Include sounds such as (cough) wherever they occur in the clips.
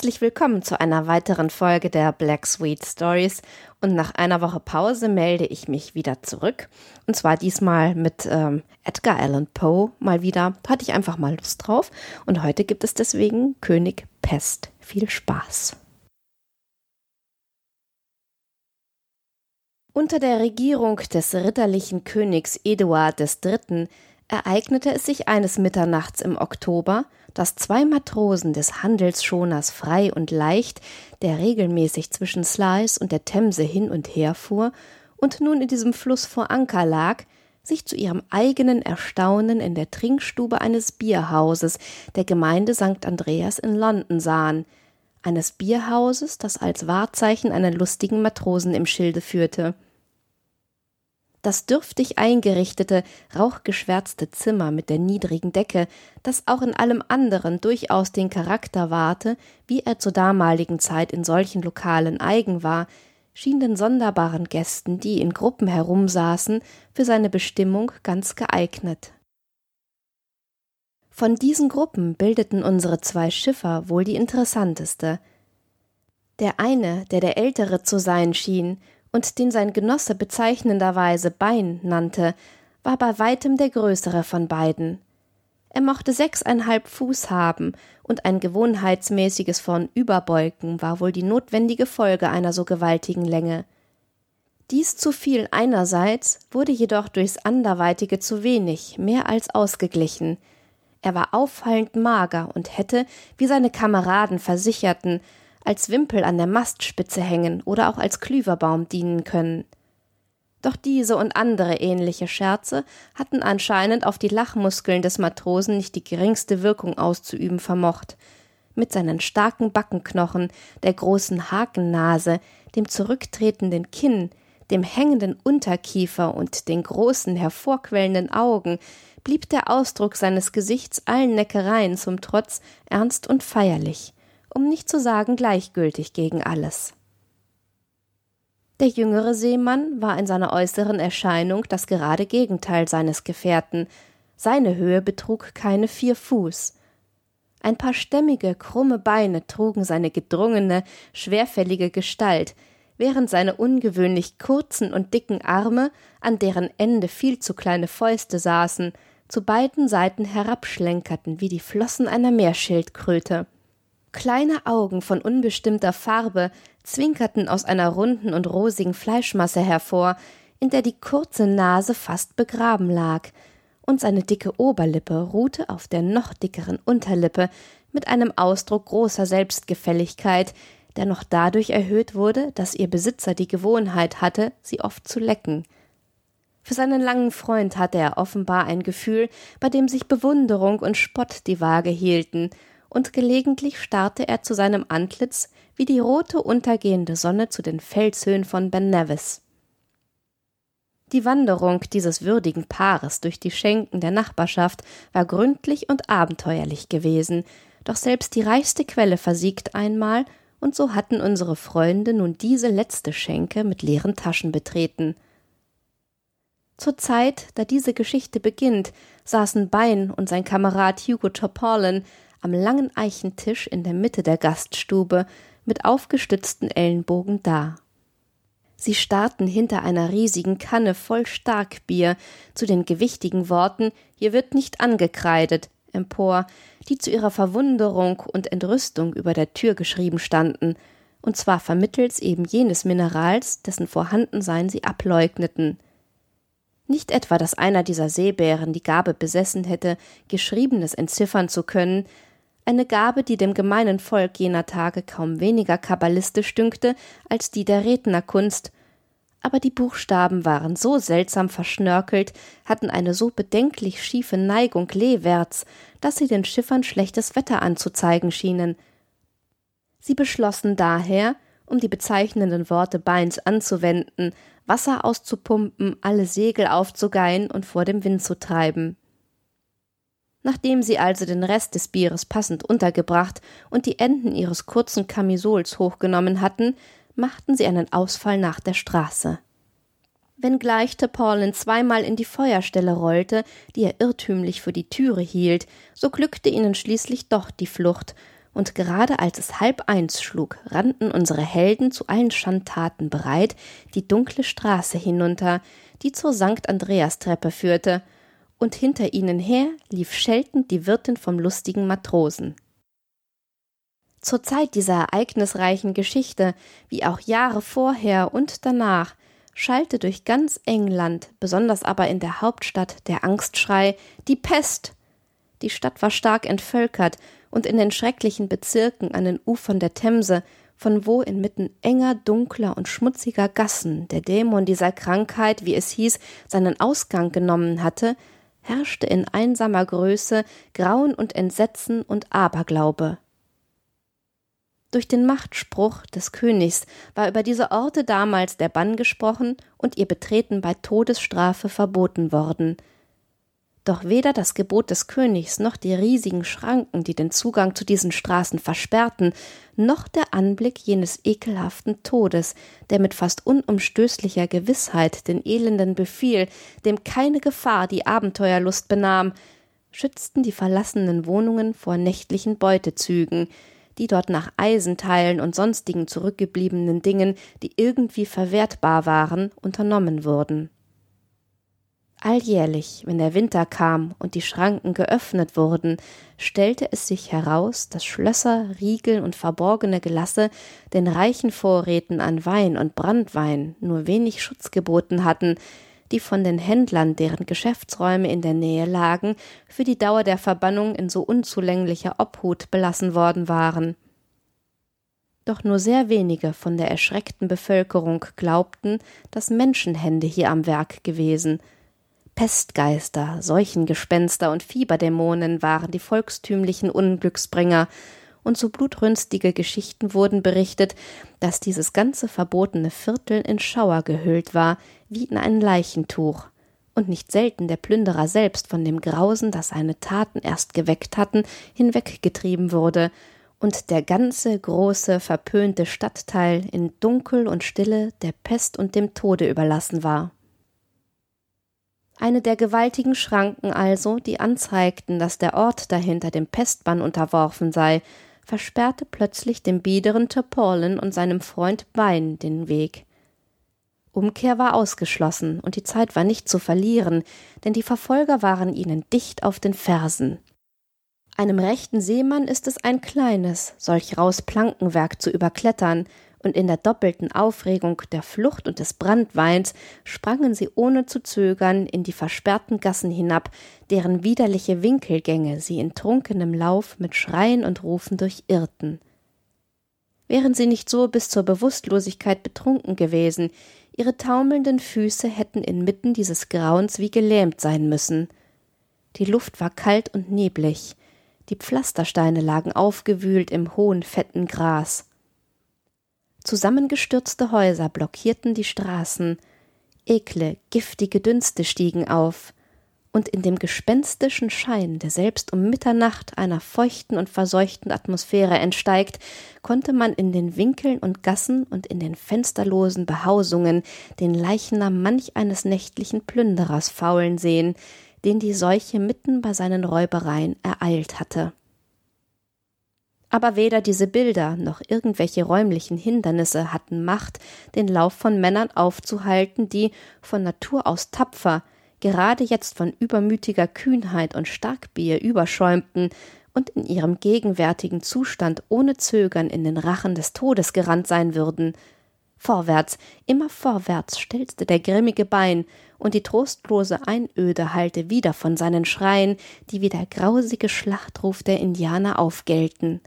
Herzlich willkommen zu einer weiteren Folge der Black Sweet Stories. Und nach einer Woche Pause melde ich mich wieder zurück. Und zwar diesmal mit ähm, Edgar Allan Poe mal wieder. Da hatte ich einfach mal Lust drauf. Und heute gibt es deswegen König Pest. Viel Spaß. Unter der Regierung des ritterlichen Königs Eduard III. ereignete es sich eines Mitternachts im Oktober, dass zwei Matrosen des Handelsschoners Frei und Leicht, der regelmäßig zwischen Sluis und der Themse hin und her fuhr und nun in diesem Fluss vor Anker lag, sich zu ihrem eigenen Erstaunen in der Trinkstube eines Bierhauses der Gemeinde St. Andreas in London sahen, eines Bierhauses, das als Wahrzeichen einen lustigen Matrosen im Schilde führte. Das dürftig eingerichtete, rauchgeschwärzte Zimmer mit der niedrigen Decke, das auch in allem anderen durchaus den Charakter wahrte, wie er zur damaligen Zeit in solchen Lokalen eigen war, schien den sonderbaren Gästen, die in Gruppen herumsaßen, für seine Bestimmung ganz geeignet. Von diesen Gruppen bildeten unsere zwei Schiffer wohl die interessanteste. Der eine, der der ältere zu sein schien, und den sein Genosse bezeichnenderweise Bein nannte, war bei weitem der größere von beiden. Er mochte sechseinhalb Fuß haben, und ein gewohnheitsmäßiges Vornüberbeugen war wohl die notwendige Folge einer so gewaltigen Länge. Dies zu viel einerseits wurde jedoch durchs anderweitige zu wenig, mehr als ausgeglichen. Er war auffallend mager und hätte, wie seine Kameraden versicherten, als Wimpel an der Mastspitze hängen oder auch als Klüverbaum dienen können. Doch diese und andere ähnliche Scherze hatten anscheinend auf die Lachmuskeln des Matrosen nicht die geringste Wirkung auszuüben vermocht. Mit seinen starken Backenknochen, der großen Hakennase, dem zurücktretenden Kinn, dem hängenden Unterkiefer und den großen hervorquellenden Augen blieb der Ausdruck seines Gesichts allen Neckereien zum Trotz ernst und feierlich um nicht zu sagen gleichgültig gegen alles. Der jüngere Seemann war in seiner äußeren Erscheinung das gerade Gegenteil seines Gefährten. Seine Höhe betrug keine vier Fuß. Ein paar stämmige, krumme Beine trugen seine gedrungene, schwerfällige Gestalt, während seine ungewöhnlich kurzen und dicken Arme, an deren Ende viel zu kleine Fäuste saßen, zu beiden Seiten herabschlenkerten wie die Flossen einer Meerschildkröte. Kleine Augen von unbestimmter Farbe zwinkerten aus einer runden und rosigen Fleischmasse hervor, in der die kurze Nase fast begraben lag, und seine dicke Oberlippe ruhte auf der noch dickeren Unterlippe mit einem Ausdruck großer Selbstgefälligkeit, der noch dadurch erhöht wurde, dass ihr Besitzer die Gewohnheit hatte, sie oft zu lecken. Für seinen langen Freund hatte er offenbar ein Gefühl, bei dem sich Bewunderung und Spott die Waage hielten, und gelegentlich starrte er zu seinem Antlitz wie die rote untergehende Sonne zu den Felshöhen von Ben Nevis. Die Wanderung dieses würdigen Paares durch die Schenken der Nachbarschaft war gründlich und abenteuerlich gewesen, doch selbst die reichste Quelle versiegt einmal, und so hatten unsere Freunde nun diese letzte Schenke mit leeren Taschen betreten. Zur Zeit, da diese Geschichte beginnt, saßen Bein und sein Kamerad Hugo Toporlen am langen Eichentisch in der Mitte der Gaststube mit aufgestützten Ellenbogen da. Sie starrten hinter einer riesigen Kanne voll Starkbier zu den gewichtigen Worten Hier wird nicht angekreidet empor, die zu ihrer Verwunderung und Entrüstung über der Tür geschrieben standen, und zwar vermittels eben jenes Minerals, dessen Vorhandensein sie ableugneten. Nicht etwa, dass einer dieser Seebären die Gabe besessen hätte, Geschriebenes entziffern zu können, eine Gabe, die dem gemeinen Volk jener Tage kaum weniger kabbalistisch dünkte als die der Rednerkunst, aber die Buchstaben waren so seltsam verschnörkelt, hatten eine so bedenklich schiefe Neigung lehwärts, dass sie den Schiffern schlechtes Wetter anzuzeigen schienen. Sie beschlossen daher, um die bezeichnenden Worte Beins anzuwenden, Wasser auszupumpen, alle Segel aufzugeilen und vor dem Wind zu treiben. Nachdem sie also den Rest des Bieres passend untergebracht und die Enden ihres kurzen Kamisols hochgenommen hatten, machten sie einen Ausfall nach der Straße. Wenngleich Paulin zweimal in die Feuerstelle rollte, die er irrtümlich für die Türe hielt, so glückte ihnen schließlich doch die Flucht, und gerade als es halb eins schlug, rannten unsere Helden zu allen Schandtaten bereit die dunkle Straße hinunter, die zur Sankt Andreas Treppe führte, und hinter ihnen her lief scheltend die Wirtin vom lustigen Matrosen. Zur Zeit dieser ereignisreichen Geschichte, wie auch Jahre vorher und danach, schallte durch ganz England, besonders aber in der Hauptstadt, der Angstschrei Die Pest. Die Stadt war stark entvölkert, und in den schrecklichen Bezirken an den Ufern der Themse, von wo inmitten enger, dunkler und schmutziger Gassen der Dämon dieser Krankheit, wie es hieß, seinen Ausgang genommen hatte, herrschte in einsamer Größe Grauen und Entsetzen und Aberglaube. Durch den Machtspruch des Königs war über diese Orte damals der Bann gesprochen und ihr Betreten bei Todesstrafe verboten worden. Doch weder das Gebot des Königs noch die riesigen Schranken, die den Zugang zu diesen Straßen versperrten, noch der Anblick jenes ekelhaften Todes, der mit fast unumstößlicher Gewissheit den Elenden befiel, dem keine Gefahr die Abenteuerlust benahm, schützten die verlassenen Wohnungen vor nächtlichen Beutezügen, die dort nach Eisenteilen und sonstigen zurückgebliebenen Dingen, die irgendwie verwertbar waren, unternommen wurden. Alljährlich, wenn der Winter kam und die Schranken geöffnet wurden, stellte es sich heraus, dass Schlösser, Riegel und verborgene Gelasse den reichen Vorräten an Wein und Brandwein nur wenig Schutz geboten hatten, die von den Händlern, deren Geschäftsräume in der Nähe lagen, für die Dauer der Verbannung in so unzulänglicher Obhut belassen worden waren. Doch nur sehr wenige von der erschreckten Bevölkerung glaubten, dass Menschenhände hier am Werk gewesen. Pestgeister, Seuchengespenster und Fieberdämonen waren die volkstümlichen Unglücksbringer, und so blutrünstige Geschichten wurden berichtet, dass dieses ganze verbotene Viertel in Schauer gehüllt war, wie in ein Leichentuch, und nicht selten der Plünderer selbst von dem Grausen, das seine Taten erst geweckt hatten, hinweggetrieben wurde, und der ganze große, verpönte Stadtteil in Dunkel und Stille der Pest und dem Tode überlassen war. Eine der gewaltigen Schranken also, die anzeigten, dass der Ort dahinter dem Pestbann unterworfen sei, versperrte plötzlich dem biederen Turporlin und seinem Freund Bein den Weg. Umkehr war ausgeschlossen, und die Zeit war nicht zu verlieren, denn die Verfolger waren ihnen dicht auf den Fersen. Einem rechten Seemann ist es ein kleines, solch raus Plankenwerk zu überklettern, und in der doppelten Aufregung der Flucht und des Brandweins sprangen sie ohne zu zögern in die versperrten Gassen hinab, deren widerliche Winkelgänge sie in trunkenem Lauf mit Schreien und Rufen durchirrten. Wären sie nicht so bis zur Bewusstlosigkeit betrunken gewesen, ihre taumelnden Füße hätten inmitten dieses Grauens wie gelähmt sein müssen. Die Luft war kalt und neblig, die Pflastersteine lagen aufgewühlt im hohen, fetten Gras. Zusammengestürzte Häuser blockierten die Straßen, ekle, giftige Dünste stiegen auf, und in dem gespenstischen Schein, der selbst um Mitternacht einer feuchten und verseuchten Atmosphäre entsteigt, konnte man in den Winkeln und Gassen und in den fensterlosen Behausungen den Leichnam manch eines nächtlichen Plünderers faulen sehen, den die Seuche mitten bei seinen Räubereien ereilt hatte. Aber weder diese Bilder noch irgendwelche räumlichen Hindernisse hatten Macht, den Lauf von Männern aufzuhalten, die, von Natur aus tapfer, gerade jetzt von übermütiger Kühnheit und Starkbier überschäumten und in ihrem gegenwärtigen Zustand ohne Zögern in den Rachen des Todes gerannt sein würden. Vorwärts, immer vorwärts stelzte der grimmige Bein, und die trostlose Einöde hallte wieder von seinen Schreien, die wie der grausige Schlachtruf der Indianer aufgellten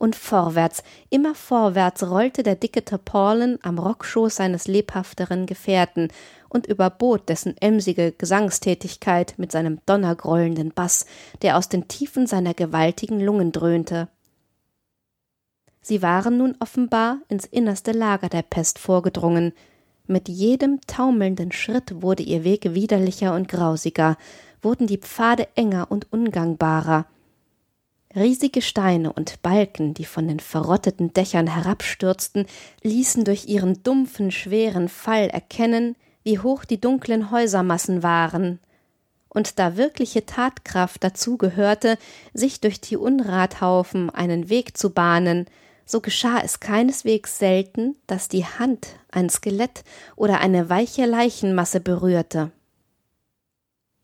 und vorwärts, immer vorwärts rollte der dicke Tarpaulin am Rockschoß seines lebhafteren Gefährten und überbot dessen emsige Gesangstätigkeit mit seinem donnergrollenden Bass, der aus den Tiefen seiner gewaltigen Lungen dröhnte. Sie waren nun offenbar ins innerste Lager der Pest vorgedrungen. Mit jedem taumelnden Schritt wurde ihr Weg widerlicher und grausiger, wurden die Pfade enger und ungangbarer, Riesige Steine und Balken, die von den verrotteten Dächern herabstürzten, ließen durch ihren dumpfen, schweren Fall erkennen, wie hoch die dunklen Häusermassen waren, und da wirkliche Tatkraft dazu gehörte, sich durch die Unrathaufen einen Weg zu bahnen, so geschah es keineswegs selten, dass die Hand ein Skelett oder eine weiche Leichenmasse berührte.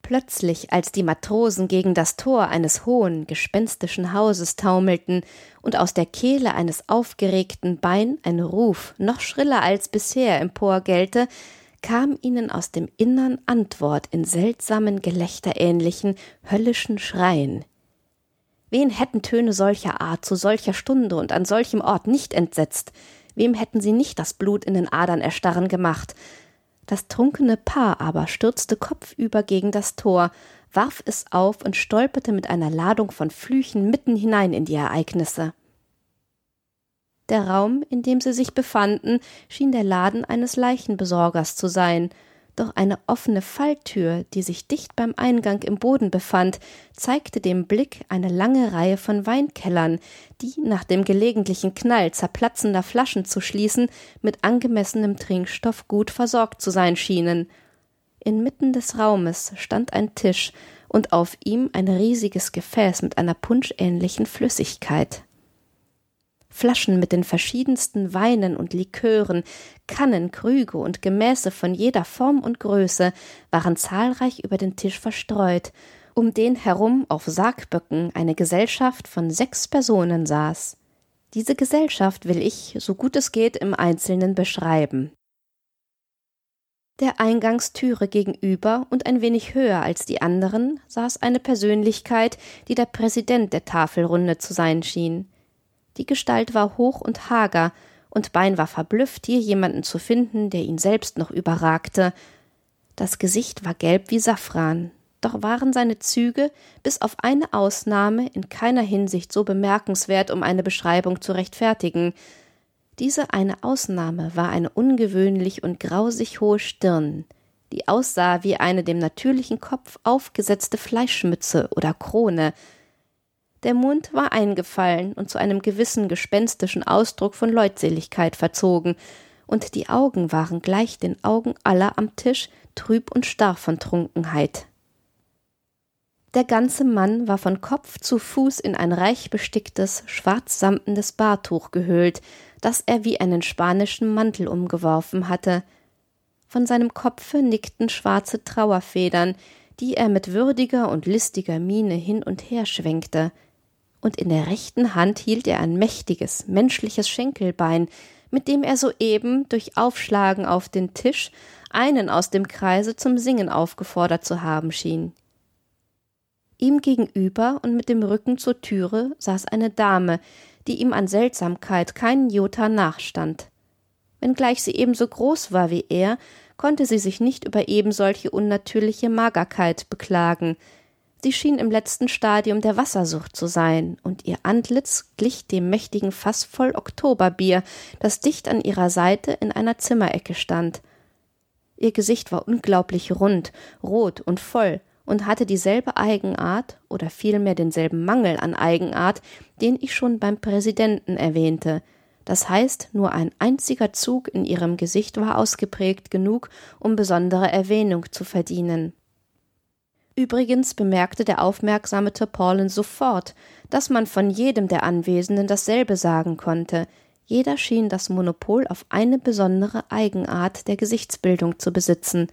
Plötzlich, als die Matrosen gegen das Tor eines hohen, gespenstischen Hauses taumelten und aus der Kehle eines aufgeregten Bein ein Ruf noch schriller als bisher emporgellte, kam ihnen aus dem Innern Antwort in seltsamen, gelächterähnlichen, höllischen Schreien. Wen hätten Töne solcher Art zu solcher Stunde und an solchem Ort nicht entsetzt? Wem hätten sie nicht das Blut in den Adern erstarren gemacht? Das trunkene Paar aber stürzte kopfüber gegen das Tor, warf es auf und stolperte mit einer Ladung von Flüchen mitten hinein in die Ereignisse. Der Raum, in dem sie sich befanden, schien der Laden eines Leichenbesorgers zu sein, doch eine offene Falltür, die sich dicht beim Eingang im Boden befand, zeigte dem Blick eine lange Reihe von Weinkellern, die nach dem gelegentlichen Knall zerplatzender Flaschen zu schließen, mit angemessenem Trinkstoff gut versorgt zu sein schienen. Inmitten des Raumes stand ein Tisch und auf ihm ein riesiges Gefäß mit einer punschähnlichen Flüssigkeit. Flaschen mit den verschiedensten Weinen und Likören, Kannen, Krüge und Gemäße von jeder Form und Größe waren zahlreich über den Tisch verstreut, um den herum auf Sargböcken eine Gesellschaft von sechs Personen saß. Diese Gesellschaft will ich, so gut es geht, im Einzelnen beschreiben. Der Eingangstüre gegenüber und ein wenig höher als die anderen saß eine Persönlichkeit, die der Präsident der Tafelrunde zu sein schien. Die Gestalt war hoch und hager, und Bein war verblüfft, hier jemanden zu finden, der ihn selbst noch überragte. Das Gesicht war gelb wie Safran, doch waren seine Züge, bis auf eine Ausnahme, in keiner Hinsicht so bemerkenswert, um eine Beschreibung zu rechtfertigen. Diese eine Ausnahme war eine ungewöhnlich und grausig hohe Stirn, die aussah wie eine dem natürlichen Kopf aufgesetzte Fleischmütze oder Krone, der Mund war eingefallen und zu einem gewissen gespenstischen Ausdruck von Leutseligkeit verzogen, und die Augen waren gleich den Augen aller am Tisch trüb und starr von Trunkenheit. Der ganze Mann war von Kopf zu Fuß in ein reich besticktes, schwarzsamtenes Bahrtuch gehüllt, das er wie einen spanischen Mantel umgeworfen hatte. Von seinem Kopfe nickten schwarze Trauerfedern, die er mit würdiger und listiger Miene hin und her schwenkte und in der rechten Hand hielt er ein mächtiges, menschliches Schenkelbein, mit dem er soeben durch Aufschlagen auf den Tisch einen aus dem Kreise zum Singen aufgefordert zu haben schien. Ihm gegenüber und mit dem Rücken zur Türe saß eine Dame, die ihm an Seltsamkeit keinen Jota nachstand. Wenngleich sie ebenso groß war wie er, konnte sie sich nicht über ebensolche unnatürliche Magerkeit beklagen, Sie schien im letzten Stadium der Wassersucht zu sein, und ihr Antlitz glich dem mächtigen Fass voll Oktoberbier, das dicht an ihrer Seite in einer Zimmerecke stand. Ihr Gesicht war unglaublich rund, rot und voll und hatte dieselbe Eigenart oder vielmehr denselben Mangel an Eigenart, den ich schon beim Präsidenten erwähnte. Das heißt, nur ein einziger Zug in ihrem Gesicht war ausgeprägt genug, um besondere Erwähnung zu verdienen. Übrigens bemerkte der aufmerksame Turpalin sofort, dass man von jedem der Anwesenden dasselbe sagen konnte. Jeder schien das Monopol auf eine besondere Eigenart der Gesichtsbildung zu besitzen.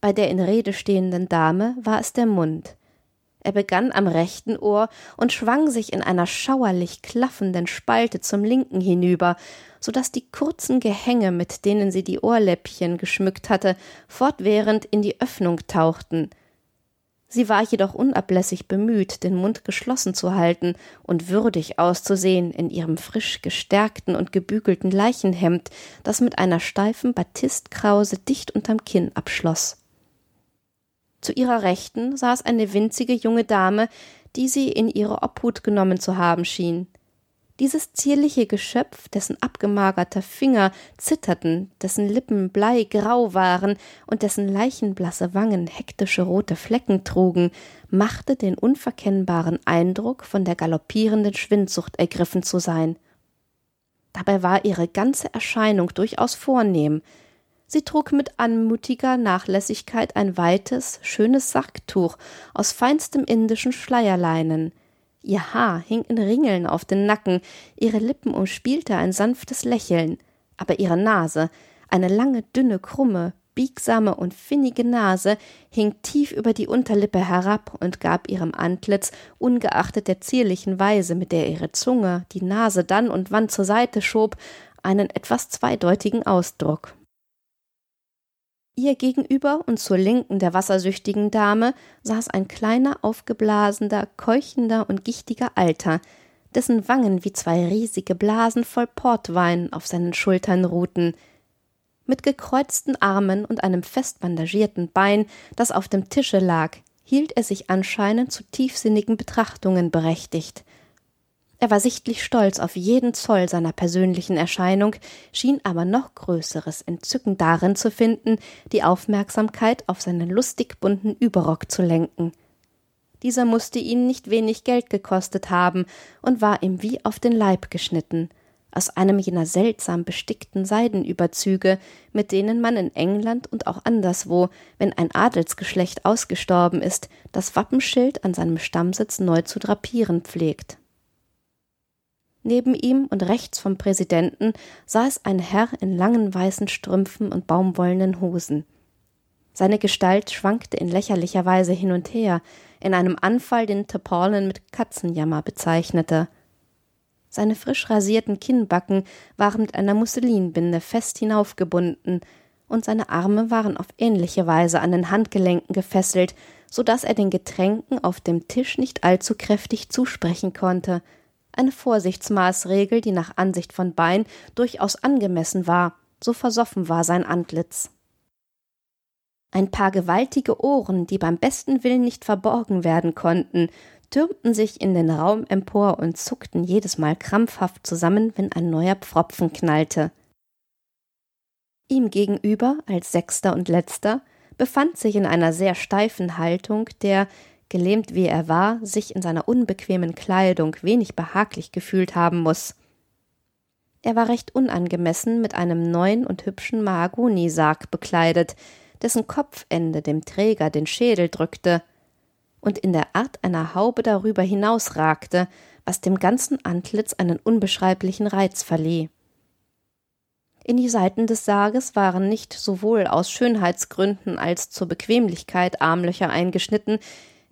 Bei der in Rede stehenden Dame war es der Mund. Er begann am rechten Ohr und schwang sich in einer schauerlich klaffenden Spalte zum linken hinüber, so dass die kurzen Gehänge, mit denen sie die Ohrläppchen geschmückt hatte, fortwährend in die Öffnung tauchten – Sie war jedoch unablässig bemüht, den Mund geschlossen zu halten und würdig auszusehen in ihrem frisch gestärkten und gebügelten Leichenhemd, das mit einer steifen Batistkrause dicht unterm Kinn abschloss. Zu ihrer Rechten saß eine winzige junge Dame, die sie in ihre Obhut genommen zu haben schien. Dieses zierliche Geschöpf, dessen abgemagerter Finger zitterten, dessen Lippen bleigrau waren und dessen leichenblasse Wangen hektische rote Flecken trugen, machte den unverkennbaren Eindruck, von der galoppierenden Schwindsucht ergriffen zu sein. Dabei war ihre ganze Erscheinung durchaus vornehm. Sie trug mit anmutiger Nachlässigkeit ein weites, schönes Sacktuch aus feinstem indischen Schleierleinen. Ihr Haar hing in Ringeln auf den Nacken, ihre Lippen umspielte ein sanftes Lächeln, aber ihre Nase, eine lange, dünne, krumme, biegsame und finnige Nase hing tief über die Unterlippe herab und gab ihrem Antlitz, ungeachtet der zierlichen Weise, mit der ihre Zunge die Nase dann und wann zur Seite schob, einen etwas zweideutigen Ausdruck. Ihr gegenüber und zur Linken der wassersüchtigen Dame saß ein kleiner, aufgeblasener, keuchender und gichtiger Alter, dessen Wangen wie zwei riesige Blasen voll Portwein auf seinen Schultern ruhten. Mit gekreuzten Armen und einem fest bandagierten Bein, das auf dem Tische lag, hielt er sich anscheinend zu tiefsinnigen Betrachtungen berechtigt. Er war sichtlich stolz auf jeden Zoll seiner persönlichen Erscheinung, schien aber noch größeres Entzücken darin zu finden, die Aufmerksamkeit auf seinen lustig bunten Überrock zu lenken. Dieser musste ihn nicht wenig Geld gekostet haben und war ihm wie auf den Leib geschnitten, aus einem jener seltsam bestickten Seidenüberzüge, mit denen man in England und auch anderswo, wenn ein Adelsgeschlecht ausgestorben ist, das Wappenschild an seinem Stammsitz neu zu drapieren pflegt. Neben ihm und rechts vom Präsidenten saß ein Herr in langen weißen Strümpfen und baumwollenen Hosen. Seine Gestalt schwankte in lächerlicher Weise hin und her, in einem Anfall, den Topollen mit Katzenjammer bezeichnete. Seine frisch rasierten Kinnbacken waren mit einer Musselinbinde fest hinaufgebunden, und seine Arme waren auf ähnliche Weise an den Handgelenken gefesselt, so dass er den Getränken auf dem Tisch nicht allzu kräftig zusprechen konnte – eine Vorsichtsmaßregel, die nach Ansicht von Bein durchaus angemessen war, so versoffen war sein Antlitz. Ein paar gewaltige Ohren, die beim besten Willen nicht verborgen werden konnten, türmten sich in den Raum empor und zuckten jedes Mal krampfhaft zusammen, wenn ein neuer Pfropfen knallte. Ihm gegenüber, als sechster und letzter, befand sich in einer sehr steifen Haltung der, gelähmt wie er war, sich in seiner unbequemen Kleidung wenig behaglich gefühlt haben muss. Er war recht unangemessen mit einem neuen und hübschen Mahagonisarg bekleidet, dessen Kopfende dem Träger den Schädel drückte und in der Art einer Haube darüber hinausragte, was dem ganzen Antlitz einen unbeschreiblichen Reiz verlieh. In die Seiten des Sarges waren nicht sowohl aus Schönheitsgründen als zur Bequemlichkeit Armlöcher eingeschnitten,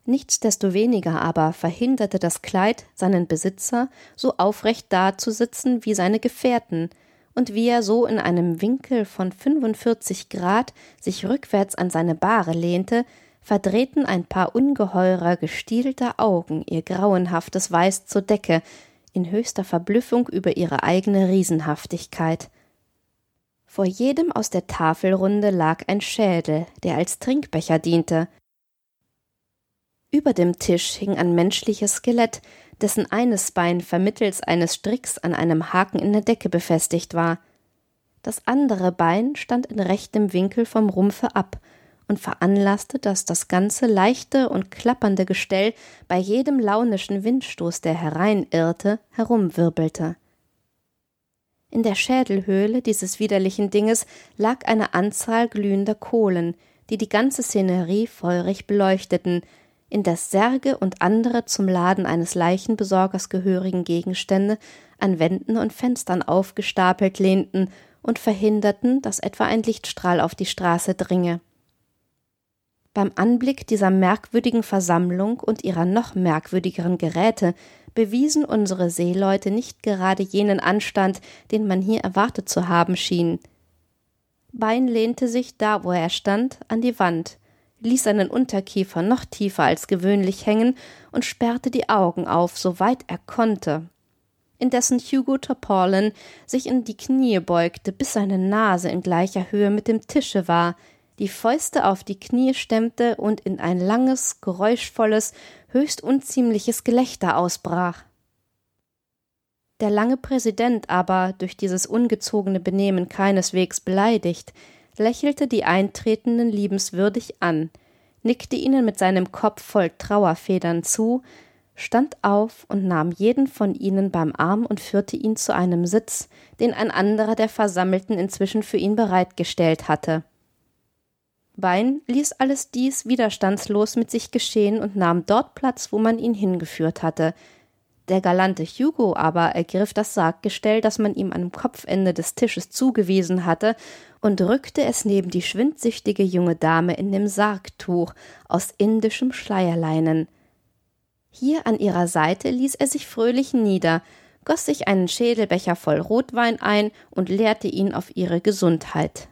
Nichtsdestoweniger aber verhinderte das Kleid seinen Besitzer, so aufrecht dazusitzen wie seine Gefährten, und wie er so in einem Winkel von 45 Grad sich rückwärts an seine Bahre lehnte, verdrehten ein paar ungeheurer gestielter Augen ihr grauenhaftes Weiß zur Decke, in höchster Verblüffung über ihre eigene Riesenhaftigkeit. Vor jedem aus der Tafelrunde lag ein Schädel, der als Trinkbecher diente, über dem Tisch hing ein menschliches Skelett, dessen eines Bein vermittels eines Stricks an einem Haken in der Decke befestigt war. Das andere Bein stand in rechtem Winkel vom Rumpfe ab und veranlasste, dass das ganze leichte und klappernde Gestell bei jedem launischen Windstoß, der hereinirrte, herumwirbelte. In der Schädelhöhle dieses widerlichen Dinges lag eine Anzahl glühender Kohlen, die die ganze Szenerie feurig beleuchteten, in das Särge und andere zum Laden eines Leichenbesorgers gehörigen Gegenstände an Wänden und Fenstern aufgestapelt lehnten und verhinderten, dass etwa ein Lichtstrahl auf die Straße dringe. Beim Anblick dieser merkwürdigen Versammlung und ihrer noch merkwürdigeren Geräte bewiesen unsere Seeleute nicht gerade jenen Anstand, den man hier erwartet zu haben schien. Bein lehnte sich da, wo er stand, an die Wand, ließ seinen Unterkiefer noch tiefer als gewöhnlich hängen und sperrte die Augen auf, soweit er konnte. Indessen Hugo Toporlen sich in die Knie beugte, bis seine Nase in gleicher Höhe mit dem Tische war, die Fäuste auf die Knie stemmte und in ein langes, geräuschvolles, höchst unziemliches Gelächter ausbrach. Der lange Präsident aber, durch dieses ungezogene Benehmen keineswegs beleidigt, lächelte die Eintretenden liebenswürdig an, nickte ihnen mit seinem Kopf voll Trauerfedern zu, stand auf und nahm jeden von ihnen beim Arm und führte ihn zu einem Sitz, den ein anderer der Versammelten inzwischen für ihn bereitgestellt hatte. Bein ließ alles dies widerstandslos mit sich geschehen und nahm dort Platz, wo man ihn hingeführt hatte. Der galante Hugo aber ergriff das Sarggestell, das man ihm am Kopfende des Tisches zugewiesen hatte, und rückte es neben die schwindsüchtige junge Dame in dem Sargtuch aus indischem Schleierleinen. Hier an ihrer Seite ließ er sich fröhlich nieder, goss sich einen Schädelbecher voll Rotwein ein und leerte ihn auf ihre Gesundheit.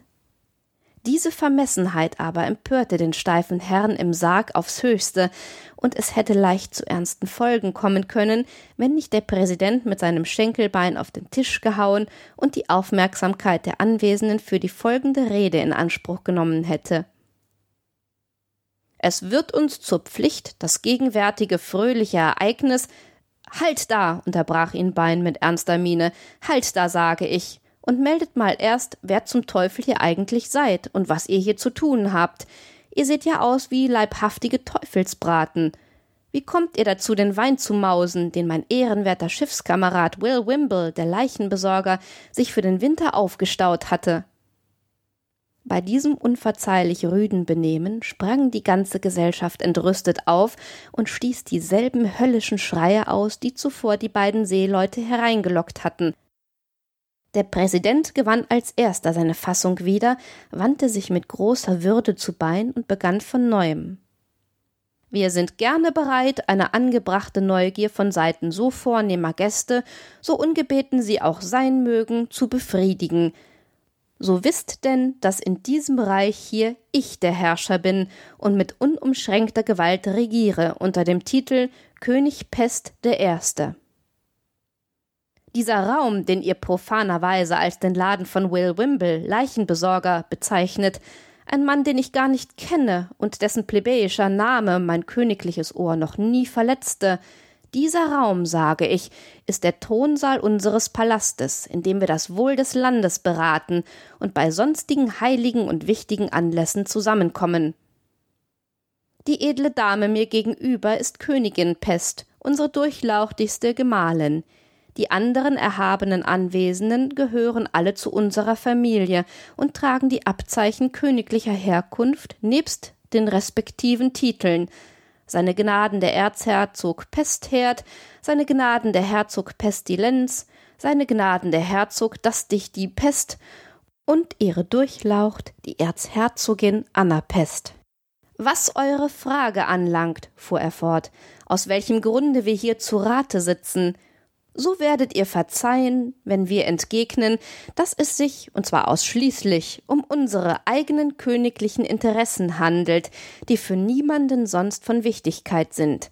Diese Vermessenheit aber empörte den steifen Herrn im Sarg aufs höchste, und es hätte leicht zu ernsten Folgen kommen können, wenn nicht der Präsident mit seinem Schenkelbein auf den Tisch gehauen und die Aufmerksamkeit der Anwesenden für die folgende Rede in Anspruch genommen hätte. Es wird uns zur Pflicht, das gegenwärtige fröhliche Ereignis Halt da, unterbrach ihn Bein mit ernster Miene, halt da, sage ich, und meldet mal erst, wer zum Teufel ihr eigentlich seid und was ihr hier zu tun habt. Ihr seht ja aus wie leibhaftige Teufelsbraten. Wie kommt ihr dazu, den Wein zu mausen, den mein ehrenwerter Schiffskamerad Will Wimble, der Leichenbesorger, sich für den Winter aufgestaut hatte? Bei diesem unverzeihlich rüden Benehmen sprang die ganze Gesellschaft entrüstet auf und stieß dieselben höllischen Schreie aus, die zuvor die beiden Seeleute hereingelockt hatten. Der Präsident gewann als erster seine Fassung wieder, wandte sich mit großer Würde zu Bein und begann von neuem. Wir sind gerne bereit, eine angebrachte Neugier von Seiten so vornehmer Gäste, so ungebeten sie auch sein mögen, zu befriedigen. So wisst denn, dass in diesem Bereich hier ich der Herrscher bin und mit unumschränkter Gewalt regiere unter dem Titel König Pest der Erste. Dieser Raum, den ihr profanerweise als den Laden von Will Wimble, Leichenbesorger, bezeichnet, ein Mann, den ich gar nicht kenne und dessen plebejischer Name mein königliches Ohr noch nie verletzte, dieser Raum, sage ich, ist der Thronsaal unseres Palastes, in dem wir das Wohl des Landes beraten und bei sonstigen heiligen und wichtigen Anlässen zusammenkommen. Die edle Dame mir gegenüber ist Königin Pest, unsere durchlauchtigste Gemahlin. Die anderen erhabenen Anwesenden gehören alle zu unserer Familie und tragen die Abzeichen königlicher Herkunft nebst den respektiven Titeln. Seine Gnaden der Erzherzog Pestherd, seine Gnaden der Herzog Pestilenz, seine Gnaden der Herzog, dass dich die Pest und ihre Durchlaucht die Erzherzogin Anna Pest. Was eure Frage anlangt, fuhr er fort, aus welchem Grunde wir hier zu Rate sitzen, so werdet ihr verzeihen, wenn wir entgegnen, dass es sich, und zwar ausschließlich, um unsere eigenen königlichen Interessen handelt, die für niemanden sonst von Wichtigkeit sind.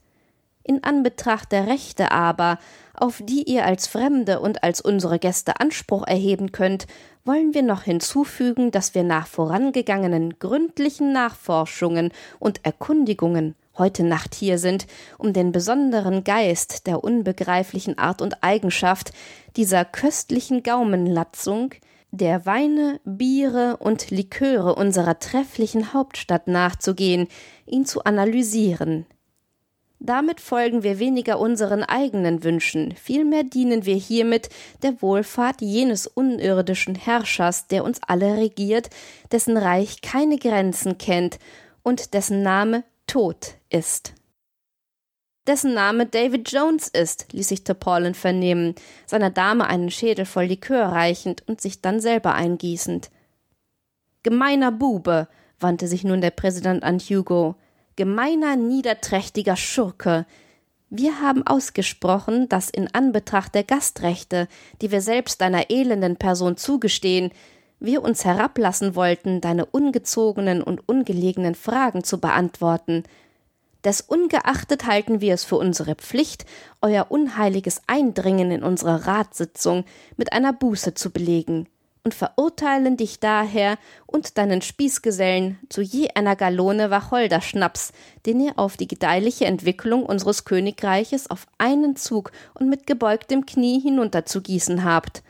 In Anbetracht der Rechte aber, auf die ihr als Fremde und als unsere Gäste Anspruch erheben könnt, wollen wir noch hinzufügen, dass wir nach vorangegangenen gründlichen Nachforschungen und Erkundigungen heute Nacht hier sind, um den besonderen Geist der unbegreiflichen Art und Eigenschaft dieser köstlichen Gaumenlatzung, der Weine, Biere und Liköre unserer trefflichen Hauptstadt nachzugehen, ihn zu analysieren. Damit folgen wir weniger unseren eigenen Wünschen, vielmehr dienen wir hiermit der Wohlfahrt jenes unirdischen Herrschers, der uns alle regiert, dessen Reich keine Grenzen kennt und dessen Name tot ist. Dessen Name David Jones ist, ließ sich Tarpaulin vernehmen, seiner Dame einen Schädel voll Likör reichend und sich dann selber eingießend. Gemeiner Bube, wandte sich nun der Präsident an Hugo, gemeiner, niederträchtiger Schurke. Wir haben ausgesprochen, dass in Anbetracht der Gastrechte, die wir selbst deiner elenden Person zugestehen, wir uns herablassen wollten, deine ungezogenen und ungelegenen Fragen zu beantworten. Desungeachtet halten wir es für unsere Pflicht, euer unheiliges Eindringen in unsere Ratssitzung mit einer Buße zu belegen und verurteilen dich daher und deinen Spießgesellen zu je einer Gallone Wacholderschnaps, den ihr auf die gedeihliche Entwicklung unseres Königreiches auf einen Zug und mit gebeugtem Knie hinunterzugießen habt.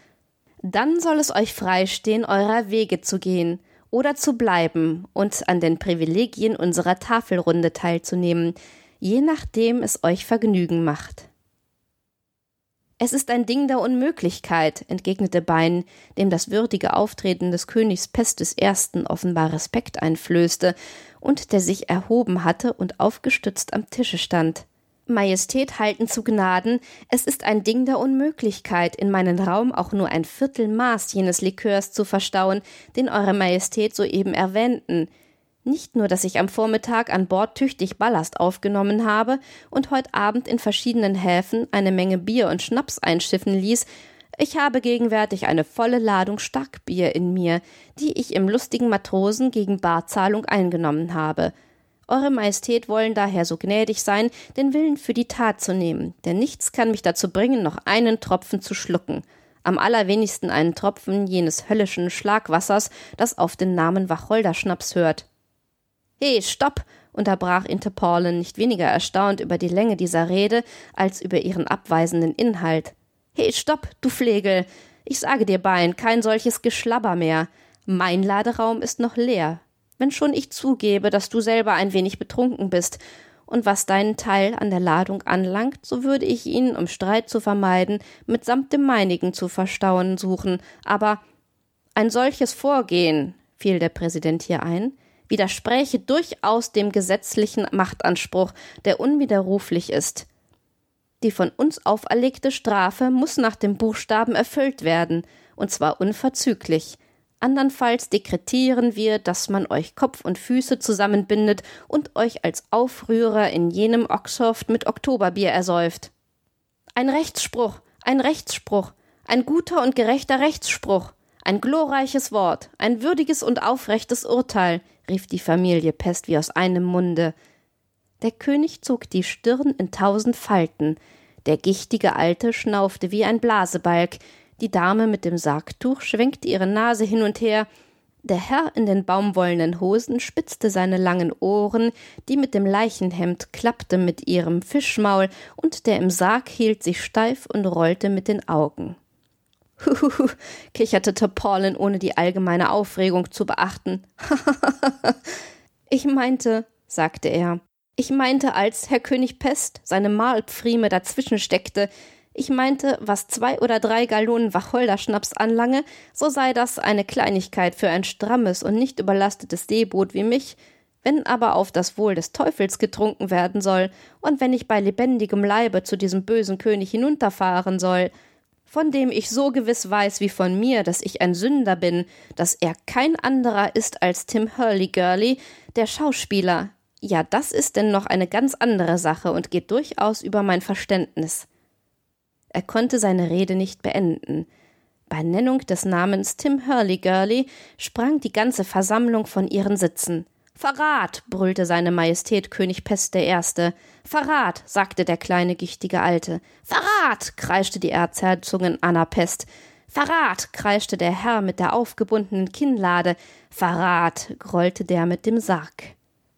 Dann soll es euch freistehen, eurer Wege zu gehen oder zu bleiben und an den Privilegien unserer Tafelrunde teilzunehmen. je nachdem es euch Vergnügen macht. Es ist ein Ding der Unmöglichkeit, entgegnete Bein, dem das würdige Auftreten des Königs Pest des Ersten offenbar Respekt einflößte und der sich erhoben hatte und aufgestützt am Tische stand. Majestät halten zu Gnaden, es ist ein Ding der Unmöglichkeit, in meinen Raum auch nur ein Viertelmaß jenes Likörs zu verstauen, den Eure Majestät soeben erwähnten. Nicht nur, dass ich am Vormittag an Bord tüchtig Ballast aufgenommen habe und heut Abend in verschiedenen Häfen eine Menge Bier und Schnaps einschiffen ließ, ich habe gegenwärtig eine volle Ladung Starkbier in mir, die ich im lustigen Matrosen gegen Barzahlung eingenommen habe. Eure Majestät wollen daher so gnädig sein, den Willen für die Tat zu nehmen, denn nichts kann mich dazu bringen, noch einen Tropfen zu schlucken. Am allerwenigsten einen Tropfen jenes höllischen Schlagwassers, das auf den Namen Wacholderschnaps hört. He, stopp! unterbrach Interpollen nicht weniger erstaunt über die Länge dieser Rede als über ihren abweisenden Inhalt. He, stopp, du Flegel! Ich sage dir, Bein, kein solches Geschlabber mehr. Mein Laderaum ist noch leer wenn schon ich zugebe, dass du selber ein wenig betrunken bist, und was deinen Teil an der Ladung anlangt, so würde ich ihn, um Streit zu vermeiden, mitsamt dem meinigen zu verstauen suchen, aber ein solches Vorgehen, fiel der Präsident hier ein, widerspräche durchaus dem gesetzlichen Machtanspruch, der unwiderruflich ist. Die von uns auferlegte Strafe muss nach dem Buchstaben erfüllt werden, und zwar unverzüglich. Andernfalls dekretieren wir, dass man euch Kopf und Füße zusammenbindet und euch als Aufrührer in jenem Oxhoft mit Oktoberbier ersäuft. Ein Rechtsspruch, ein Rechtsspruch, ein guter und gerechter Rechtsspruch, ein glorreiches Wort, ein würdiges und aufrechtes Urteil, rief die Familie Pest wie aus einem Munde. Der König zog die Stirn in tausend Falten, der gichtige Alte schnaufte wie ein Blasebalg, die Dame mit dem Sargtuch schwenkte ihre Nase hin und her, der Herr in den baumwollenen Hosen spitzte seine langen Ohren, die mit dem Leichenhemd klappte mit ihrem Fischmaul, und der im Sarg hielt sich steif und rollte mit den Augen. Huhuhu, kicherte Toporlin, ohne die allgemeine Aufregung zu beachten. (laughs) ich meinte, sagte er, ich meinte, als Herr König Pest seine Mahlpfrieme dazwischen steckte, ich meinte, was zwei oder drei Gallonen Wacholderschnaps anlange, so sei das eine Kleinigkeit für ein strammes und nicht überlastetes Seeboot wie mich. Wenn aber auf das Wohl des Teufels getrunken werden soll, und wenn ich bei lebendigem Leibe zu diesem bösen König hinunterfahren soll, von dem ich so gewiss weiß wie von mir, dass ich ein Sünder bin, dass er kein anderer ist als Tim Hurley-Gurley, der Schauspieler, ja, das ist denn noch eine ganz andere Sache und geht durchaus über mein Verständnis. Er konnte seine Rede nicht beenden. Bei Nennung des Namens Tim Hurley-Gurley sprang die ganze Versammlung von ihren Sitzen. Verrat! brüllte seine Majestät König Pest Erste. Verrat! sagte der kleine gichtige Alte. Verrat! kreischte die Erzherzogin Anna Pest. Verrat! kreischte der Herr mit der aufgebundenen Kinnlade. Verrat! grollte der mit dem Sarg.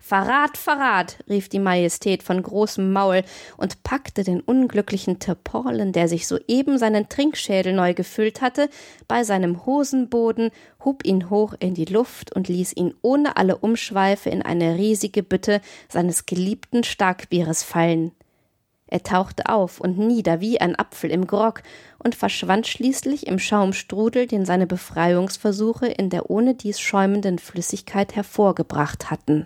Verrat, Verrat, rief die Majestät von großem Maul und packte den unglücklichen Terporlen, der sich soeben seinen Trinkschädel neu gefüllt hatte, bei seinem Hosenboden, hob ihn hoch in die Luft und ließ ihn ohne alle Umschweife in eine riesige Bütte seines geliebten Starkbieres fallen. Er tauchte auf und nieder wie ein Apfel im Grog und verschwand schließlich im Schaumstrudel, den seine Befreiungsversuche in der ohnedies schäumenden Flüssigkeit hervorgebracht hatten.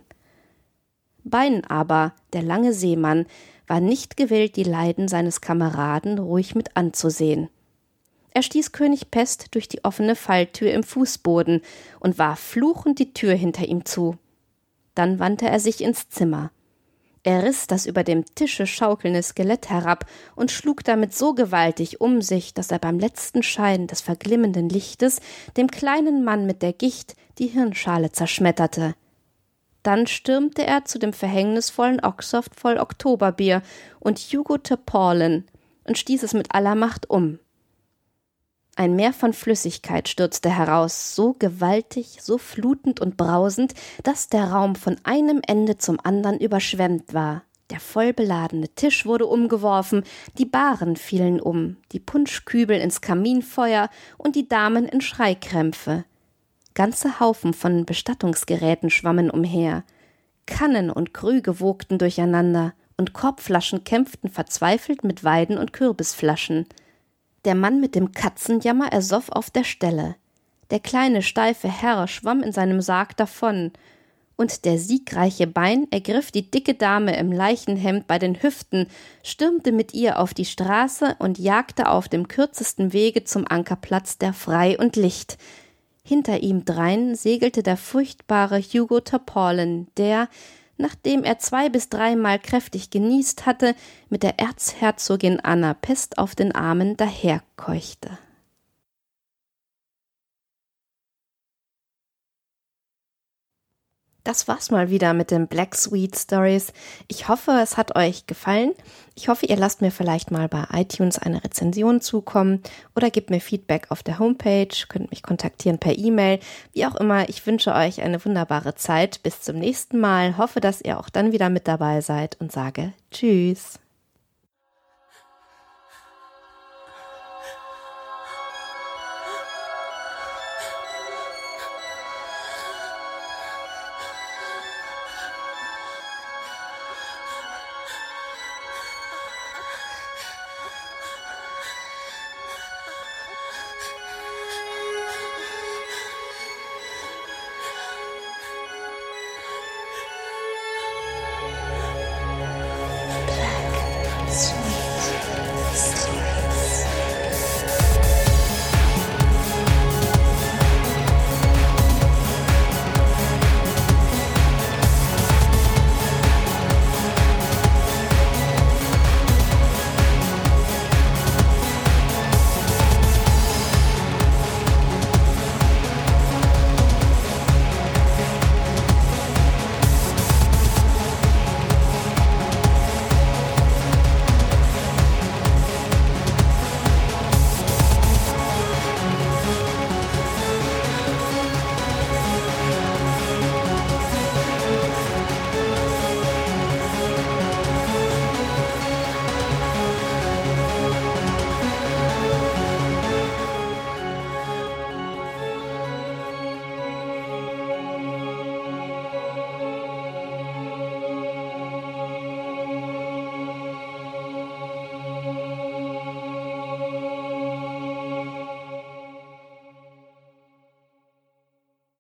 Bein aber, der lange Seemann, war nicht gewillt, die Leiden seines Kameraden ruhig mit anzusehen. Er stieß König Pest durch die offene Falltür im Fußboden und warf fluchend die Tür hinter ihm zu. Dann wandte er sich ins Zimmer. Er riss das über dem Tische schaukelnde Skelett herab und schlug damit so gewaltig um sich, dass er beim letzten Schein des verglimmenden Lichtes dem kleinen Mann mit der Gicht die Hirnschale zerschmetterte. Dann stürmte er zu dem verhängnisvollen Oxoft voll Oktoberbier und Hugo Terporlin und stieß es mit aller Macht um. Ein Meer von Flüssigkeit stürzte heraus, so gewaltig, so flutend und brausend, dass der Raum von einem Ende zum anderen überschwemmt war. Der vollbeladene Tisch wurde umgeworfen, die Baren fielen um, die Punschkübel ins Kaminfeuer und die Damen in Schreikrämpfe. Ganze Haufen von Bestattungsgeräten schwammen umher. Kannen und Krüge wogten durcheinander, und Korbflaschen kämpften verzweifelt mit Weiden und Kürbisflaschen. Der Mann mit dem Katzenjammer ersoff auf der Stelle. Der kleine steife Herr schwamm in seinem Sarg davon, und der siegreiche Bein ergriff die dicke Dame im Leichenhemd bei den Hüften, stürmte mit ihr auf die Straße und jagte auf dem kürzesten Wege zum Ankerplatz der Frei und Licht. Hinter ihm drein segelte der furchtbare Hugo Toporlen, der, nachdem er zwei bis dreimal kräftig genießt hatte, mit der Erzherzogin Anna Pest auf den Armen daherkeuchte. Das war's mal wieder mit den Black Sweet Stories. Ich hoffe, es hat euch gefallen. Ich hoffe, ihr lasst mir vielleicht mal bei iTunes eine Rezension zukommen oder gebt mir Feedback auf der Homepage, könnt mich kontaktieren per E-Mail. Wie auch immer, ich wünsche euch eine wunderbare Zeit. Bis zum nächsten Mal. Hoffe, dass ihr auch dann wieder mit dabei seid und sage Tschüss.